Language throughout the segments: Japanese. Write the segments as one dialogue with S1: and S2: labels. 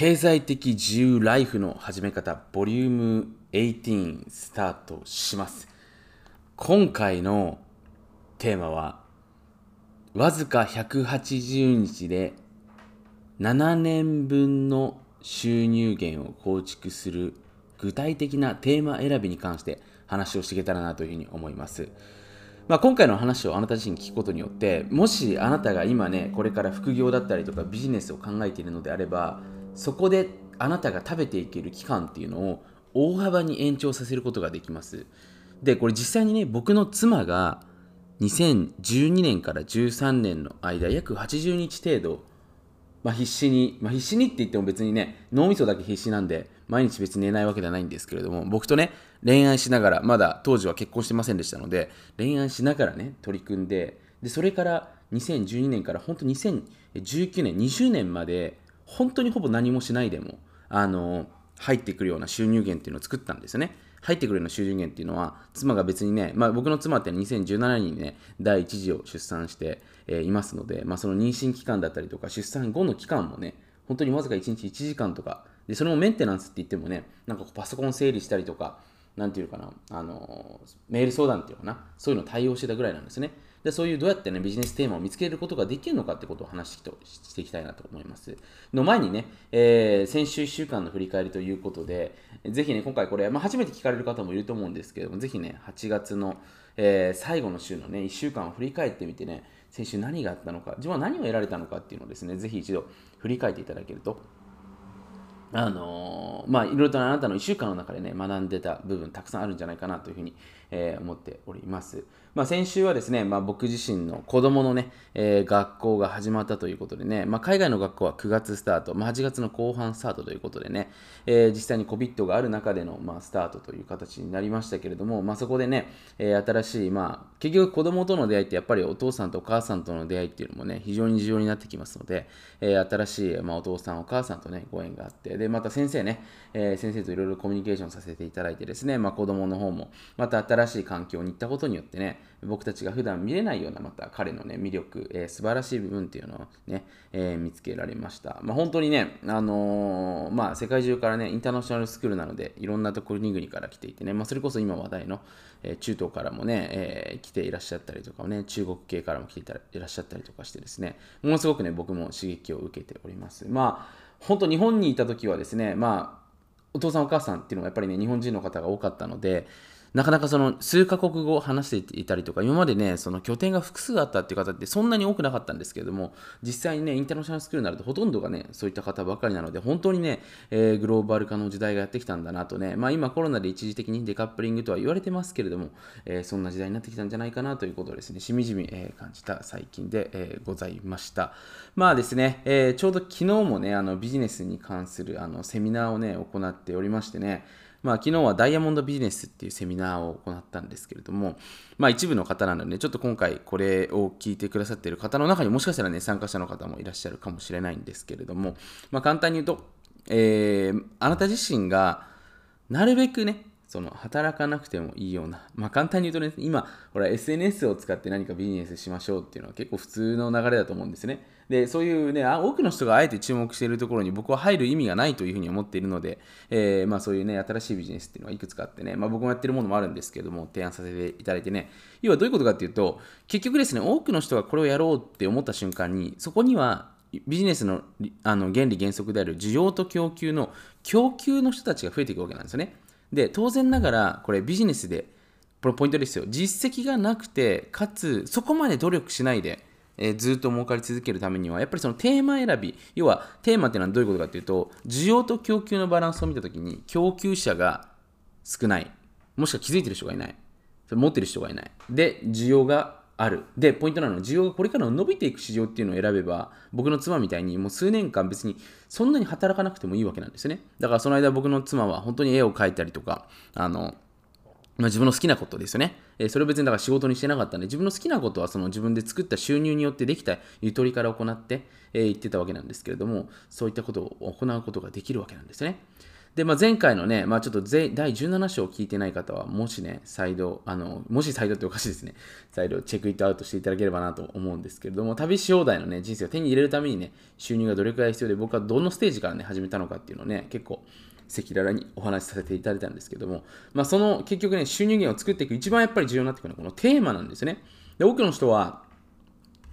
S1: 経済的自由ライフの始め方ボリューム18スタートします今回のテーマはわずか180日で7年分の収入源を構築する具体的なテーマ選びに関して話をしていけたらなというふうに思います。まあ、今回の話をあなた自身聞くことによってもしあなたが今ねこれから副業だったりとかビジネスを考えているのであればそこであなたが食べていける期間っていうのを大幅に延長させることができます。でこれ実際にね僕の妻が2012年から13年の間約80日程度まあ、必死に、まあ、必死にって言っても別にね、脳みそだけ必死なんで、毎日別に寝ないわけではないんですけれども、僕とね、恋愛しながら、まだ当時は結婚してませんでしたので、恋愛しながらね、取り組んで、で、それから2012年から本当2019年、20年まで、本当にほぼ何もしないでも、あの、入ってくるような収入源っていうのを作ったんですよね。入ってくるような収入源っていうのは、妻が別にね、まあ、僕の妻って2017年にね、第一次を出産して、えーいますので、まあ、その妊娠期間だったりとか、出産後の期間もね、本当にわずか1日1時間とか、でそれもメンテナンスって言ってもね、なんかパソコン整理したりとか、なんていうのかな、あのメール相談っていうのかな、そういうの対応してたぐらいなんですね。でそういうどうやってね、ビジネステーマを見つけることができるのかってことを話してしていきたいなと思います。の前にね、えー先週1週間の振り返りということで、ぜひね、今回これ、まあ、初めて聞かれる方もいると思うんですけども、ぜひね、8月の、えー最後の週のね、1週間を振り返ってみてね、先週何があったのか、自分は何を得られたのかっていうのをですね、ぜひ一度振り返っていただけると、あのーまあ、いろいろとあなたの1週間の中でね、学んでた部分たくさんあるんじゃないかなというふうに、えー思っております。まあ、先週はですね、まあ、僕自身の子供のね、えー学校が始まったということでね、まあ、海外の学校は9月スタート、まあ、8月の後半スタートということでね、えー実際に COVID がある中での、まあ、スタートという形になりましたけれども、まあ、そこでね、えー新しい、まあ、結局子供との出会いってやっぱりお父さんとお母さんとの出会いっていうのもね、非常に重要になってきますので、えー新しい、まあ、お父さんお母さんとね、ご縁があって、で、また先生ね、えー先生といろいろコミュニケーションさせていただいてですね、まあ、子供の方も、また新しい環境に行ったことによってね、僕たちが普段見れないような、また彼のね、魅力、えー素晴らしい部分っていうのをね、えー見つけられました。まあ、本当にね、あのーまあ、世界中からね、インターナショナルスクールなので、いろんなところ、国々から来ていてね、まあ、それこそ今話題の、え中東からもね、え来ていらっしゃったりとかね、中国系からも来ていらっしゃったりとかしてですね、ものすごくね、僕も刺激を受けております。まあ、本当日本にいた時はですね、まあ、お父さんお母さんっていうのがやっぱりね、日本人の方が多かったので、なかなかその数カ国語を話していたりとか、今までね、その拠点が複数あったっていう方ってそんなに多くなかったんですけれども、実際にね、インターナショナルスクールになるとほとんどがね、そういった方ばかりなので、本当にね、えーグローバル化の時代がやってきたんだなとね、まあ今コロナで一時的にデカップリングとは言われてますけれども、えーそんな時代になってきたんじゃないかなということをですね、しみじみ、えー感じた最近で、えーございました。まあですね、えーちょうど昨日もね、あのビジネスに関するあのセミナーをね、行っておりましてね、まあ、昨日はダイヤモンドビジネスっていうセミナーを行ったんですけれども、まあ、一部の方なので、ちょっと今回これを聞いてくださっている方の中にもしかしたらね、参加者の方もいらっしゃるかもしれないんですけれども、まあ、簡単に言うと、えーあなた自身がなるべくね、その働かなくてもいいような、まあ簡単に言うとね、今、ほら SNS を使って何かビジネスしましょうっていうのは結構普通の流れだと思うんですね。で、そういうね、多くの人があえて注目しているところに僕は入る意味がないというふうに思っているので、えーまあそういうね、新しいビジネスっていうのはいくつかあってね、まあ僕もやってるものもあるんですけども、提案させていただいてね、要はどういうことかっていうと、結局ですね、多くの人がこれをやろうって思った瞬間に、そこにはビジネスのあの原理原則である需要と供給の供給の人たちが増えていくわけなんですよね。で、当然ながら、これビジネスで、これポイントですよ。実績がなくて、かつ、そこまで努力しないで、えーずっと儲かり続けるためには、やっぱりそのテーマ選び、要はテーマっていうのはどういうことかというと、需要と供給のバランスを見たときに、供給者が少ない、もしくは気づいてる人がいない、それ持ってる人がいない、で、需要がある。で、ポイントなのは、需要がこれから伸びていく市場っていうのを選べば、僕の妻みたいにもう数年間別にそんなに働かなくてもいいわけなんですよね。だからその間僕の妻は本当に絵を描いたりとか、あの、ま、自分の好きなことですよね。え、それを別にだから仕事にしてなかったんで、自分の好きなことはその自分で作った収入によってできたゆとりから行って、えー、言ってたわけなんですけれども、そういったことを行うことができるわけなんですね。で、まあ、前回のね、まあ、ちょっと第17章を聞いてない方は、もしね、再度、あの、もし再度っておかしいですね、再度チェックイットアウトしていただければなと思うんですけれども、旅し放題のね、人生を手に入れるためにね、収入がどれくらい必要で、僕はどのステージからね、始めたのかっていうのをね、結構、赤裸々にお話しさせていただいたんですけども、まあ、その結局ね、収入源を作っていく一番やっぱり重要になってくるのはこのテーマなんですね。で多くの人は、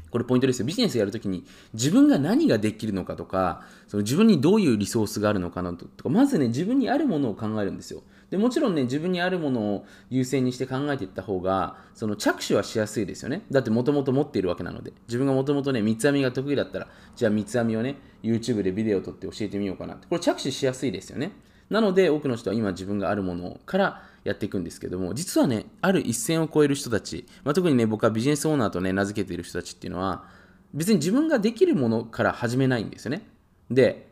S1: これポイントですよ。ビジネスやるときに自分が何ができるのかとか、その自分にどういうリソースがあるのかなとか、まずね、自分にあるものを考えるんですよ。でもちろんね、自分にあるものを優先にして考えていった方が、その着手はしやすいですよね。だってもともと持っているわけなので。自分がもともとね、三つ編みが得意だったら、じゃあ三つ編みをね、YouTube でビデオを撮って教えてみようかなって。これ着手しやすいですよね。なので、多くの人は今自分があるものからやっていくんですけども、実はね、ある一線を越える人たち、まあ、特にね、僕はビジネスオーナーとね、名付けている人たちっていうのは、別に自分ができるものから始めないんですよね。で、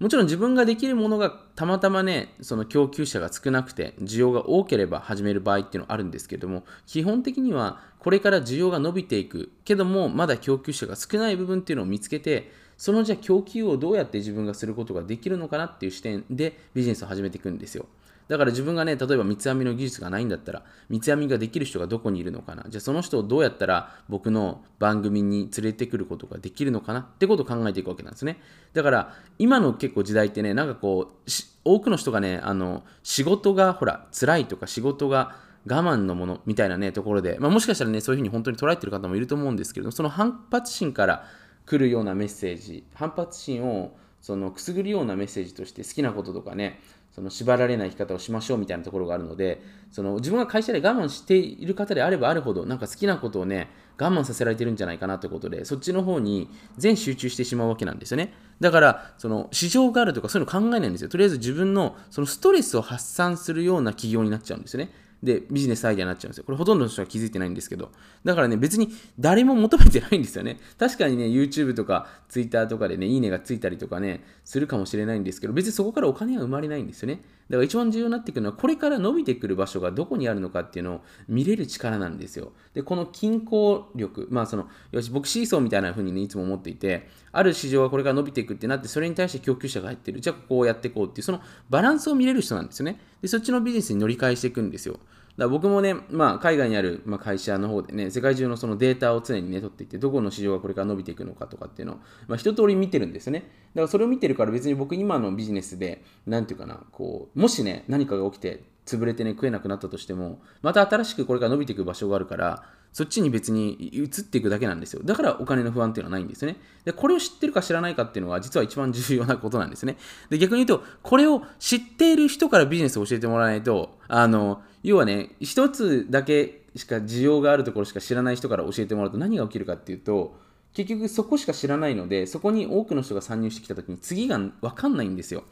S1: もちろん自分ができるものがたまたまね、その供給者が少なくて、需要が多ければ始める場合っていうのはあるんですけども、基本的にはこれから需要が伸びていくけども、まだ供給者が少ない部分っていうのを見つけて、そのじゃあ供給をどうやって自分がすることができるのかなっていう視点でビジネスを始めていくんですよ。だから自分がね、例えば三つ編みの技術がないんだったら、三つ編みができる人がどこにいるのかな。じゃあその人をどうやったら僕の番組に連れてくることができるのかな？ってことを考えていくわけなんですね。だから今の結構時代ってね、なんかこう、多くの人がね、あの、仕事がほら、辛いとか仕事が我慢のものみたいなね、ところで、まあ、もしかしたらね、そういうふうに本当に捉えてる方もいると思うんですけれども、その反発心から来るようなメッセージ、反発心をそのくすぐるようなメッセージとして好きなこととかね、その縛られない生き方をしましょうみたいなところがあるのでその自分が会社で我慢している方であればあるほどなんか好きなことをね我慢させられてるんじゃないかなということでそっちの方に全集中してしまうわけなんですよね。だからその市場があるとかそういうの考えないんですよ。とりあえず自分のそのストレスを発散するような企業になっちゃうんですよね。で、ビジネスアイデアになっちゃうんですよ。これほとんどの人は気づいてないんですけど。だからね、別に誰も求めてないんですよね。確かにね、YouTube とか Twitter とかでね、いいねがついたりとかね、するかもしれないんですけど、別にそこからお金は生まれないんですよね。だから一番重要になってくるのは、これから伸びてくる場所がどこにあるのかっていうのを見れる力なんですよ。で、この均衡力、まあその、よし、僕シーソーみたいな風にね、いつも思っていて、ある市場がこれから伸びていくってなって、それに対して供給者が入ってる。じゃあこうやっていこうっていう、そのバランスを見れる人なんですよね。で、そっちのビジネスに乗り換えしていくんですよ。だ僕もね、まあ、海外にある、ま、会社の方でね、世界中のそのデータを常にね、取っていって、どこの市場がこれから伸びていくのかとかっていうのを、まあ、一通り見てるんですよね。だからそれを見てるから別に僕今のビジネスで、なんていうかな、こう、もしね、何かが起きて、潰れてね、食えなくなったとしても、また新しくこれから伸びていく場所があるから、そっちに別に移っていくだけなんですよ。だからお金の不安っていうのはないんですね。で、これを知ってるか知らないかっていうのは実は一番重要なことなんですね。で、逆に言うと、これを知っている人からビジネスを教えてもらわないと、あの、要はね、一つだけしか需要があるところしか知らない人から教えてもらうと何が起きるかっていうと、結局そこしか知らないので、そこに多くの人が参入してきた時に次が分かんないんですよ。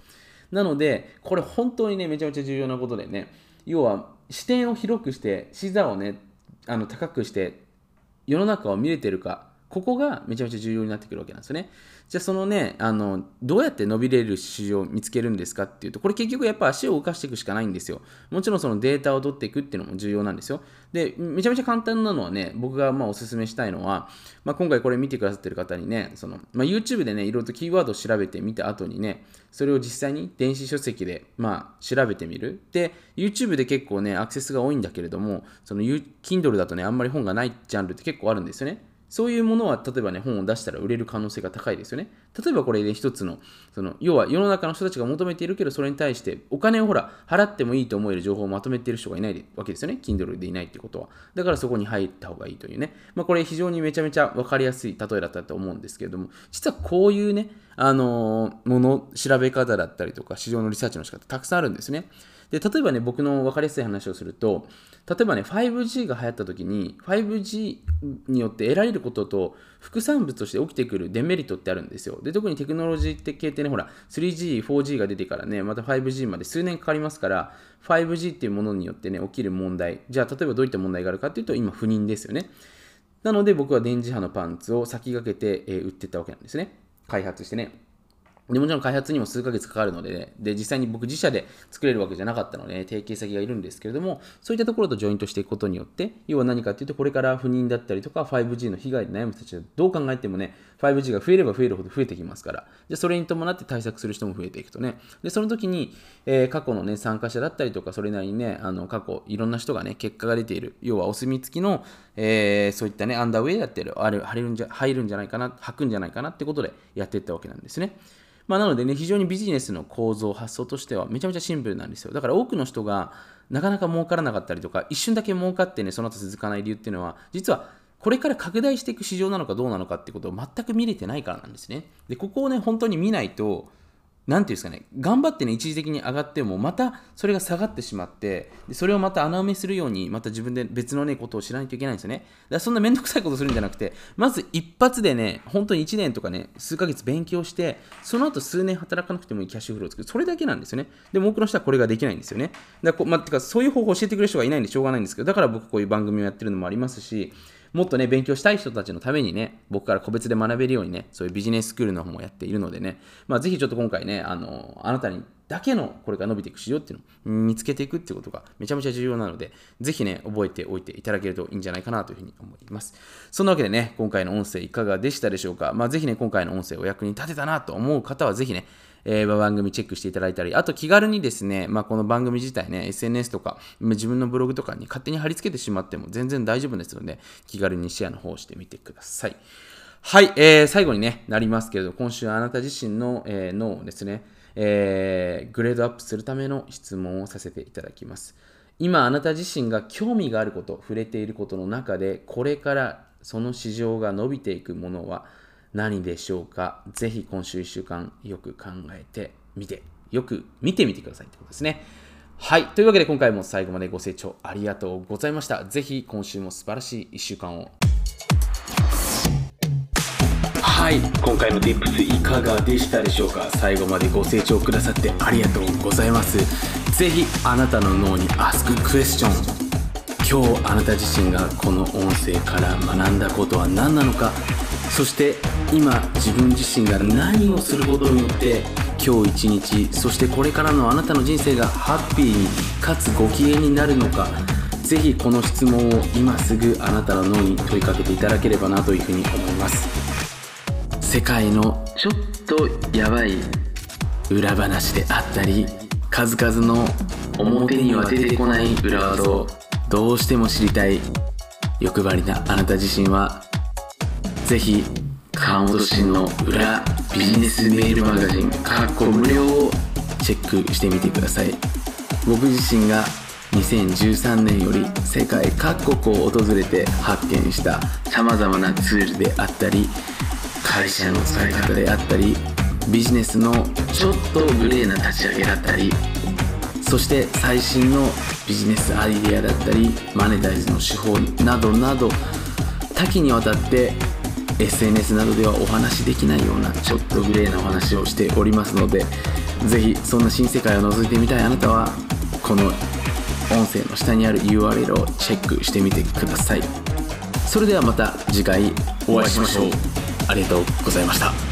S1: なので、これ本当にね、めちゃめちゃ重要なことでね、要は視点を広くして、視座をね、あの高くして世の中を見れてるかここがめちゃめちゃ重要になってくるわけなんですよね。じゃあそのね、あの、どうやって伸びれる市場を見つけるんですかっていうと、これ結局やっぱ足を動かしていくしかないんですよ。もちろんそのデータを取っていくっていうのも重要なんですよ。で、めちゃめちゃ簡単なのはね、僕がまあおすすめしたいのは、まあ、今回これ見てくださってる方にね、その、まあ、YouTube でね、いろいろとキーワードを調べてみた後にね、それを実際に電子書籍で、まあ、調べてみる。で、YouTube で結構ね、アクセスが多いんだけれども、その Kindle だとね、あんまり本がないジャンルって結構あるんですよね。そういうものは、例えばね、本を出したら売れる可能性が高いですよね。例えばこれで一つの、その、要は世の中の人たちが求めているけど、それに対してお金をほら、払ってもいいと思える情報をまとめている人がいないわけですよね。Kindle でいないってことは。だからそこに入った方がいいというね。まあこれ非常にめちゃめちゃ分かりやすい例えだったと思うんですけれども、実はこういうね、あの、もの、調べ方だったりとか、市場のリサーチの仕方たくさんあるんですね。で、例えばね、僕の分かりやすい話をすると、例えばね、5G が流行った時に、5G によって得られることと、副産物として起きてくるデメリットってあるんですよ。で、特にテクノロジー系ってね、ほら、3G、4G が出てからね、また 5G まで数年かかりますから、5G っていうものによってね、起きる問題。じゃあ、例えばどういった問題があるかっていうと、今、不妊ですよね。なので僕は電磁波のパンツを先駆けて、えー売ってったわけなんですね。開発してね。でもちろん開発にも数ヶ月かかるので、ね、で実際に僕自社で作れるわけじゃなかったので、ね、提携先がいるんですけれども、そういったところとジョイントしていくことによって、要は何かっていうと、これから不妊だったりとか、5G の被害で悩む人たちはどう考えてもね、5G が増えれば増えるほど増えてきますから、じゃそれに伴って対策する人も増えていくとね、でその時に、えー過去の、ね、参加者だったりとか、それなりにね、あの過去、いろんな人がね、結果が出ている、要はお墨付きの、えーそういったね、アンダーウェイだってる、あれ入るんじゃ入るんじゃないかな、履くんじゃないかなってことでやっていったわけなんですね。まあ、なのでね、非常にビジネスの構造、発想としてはめちゃめちゃシンプルなんですよ。だから多くの人がなかなか儲からなかったりとか、一瞬だけ儲かってね、その後続かない理由っていうのは、実はこれから拡大していく市場なのかどうなのかってことを全く見れてないからなんですね。で、ここをね、本当に見ないと、なんていうんですかね、頑張ってね、一時的に上がっても、またそれが下がってしまって、でそれをまた穴埋めするように、また自分で別のね、ことを知らないといけないんですよね。だからそんなめんどくさいことするんじゃなくて、まず一発でね、本当に1年とかね、数ヶ月勉強して、その後数年働かなくてもいいキャッシュフローを作る。それだけなんですよね。でも多くの人はこれができないんですよね。だからまあ、てかそういう方法を教えてくれる人がいないんでしょうがないんですけど、だから僕こういう番組をやってるのもありますし、もっとね、勉強したい人たちのためにね、僕から個別で学べるようにね、そういうビジネススクールの方もやっているのでね、まあ、ぜひちょっと今回ね、あの、あなたにだけのこれから伸びていく市場っていうのを見つけていくっていうことがめちゃめちゃ重要なので、ぜひね、覚えておいていただけるといいんじゃないかなというふうに思います。そんなわけでね、今回の音声いかがでしたでしょうか？まあ、ぜひね、今回の音声お役に立てたなと思う方は、ぜひね、えー番組チェックしていただいたり、あと気軽にですね、まあ、この番組自体ね、SNS とか、自分のブログとかに勝手に貼り付けてしまっても全然大丈夫ですので、気軽にシェアの方をしてみてください。はい、えー最後に、ね、なりますけれど、今週あなた自身の、えー脳をですね、えーグレードアップするための質問をさせていただきます。今、あなた自身が興味があること、触れていることの中で、これからその市場が伸びていくものは何でしょうか？ぜひ今週1週間よく考えてみて、よく見てみてくださいってことですね。はい。というわけで今回も最後までご清聴ありがとうございました。ぜひ今週も素晴らしい1週間を。はい。今回の Tips いかがでしたでしょうか？最後までご清聴くださってありがとうございます。ぜひあなたの脳に Ask Question 今日あなた自身がこの音声から学んだことは何なのか？そして今自分自身が何をすることによって今日一日そしてこれからのあなたの人生がハッピーにかつご機嫌になるのかぜひこの質問を今すぐあなたの脳に問いかけていただければなというふうに思います。世界のちょっとやばい裏話であったり数々の表には出てこない裏技をどうしても知りたい欲張りなあなた自身はぜひ川本慎の裏ビジネスメールマガジンかっこ無料をチェックしてみてください。僕自身が2013年より世界各国を訪れて発見したさまざまなツールであったり会社の使い方であったりビジネスのちょっとグレーな立ち上げだったりそして最新のビジネスアイデアだったりマネタイズの手法などなど多岐にわたって SNS などではお話しできないようなちょっとグレーなお話をしておりますのでぜひそんな新世界を覗いてみたいあなたはこの音声の下にある URL をチェックしてみてください。それではまた次回お会いしましょう。ありがとうございました。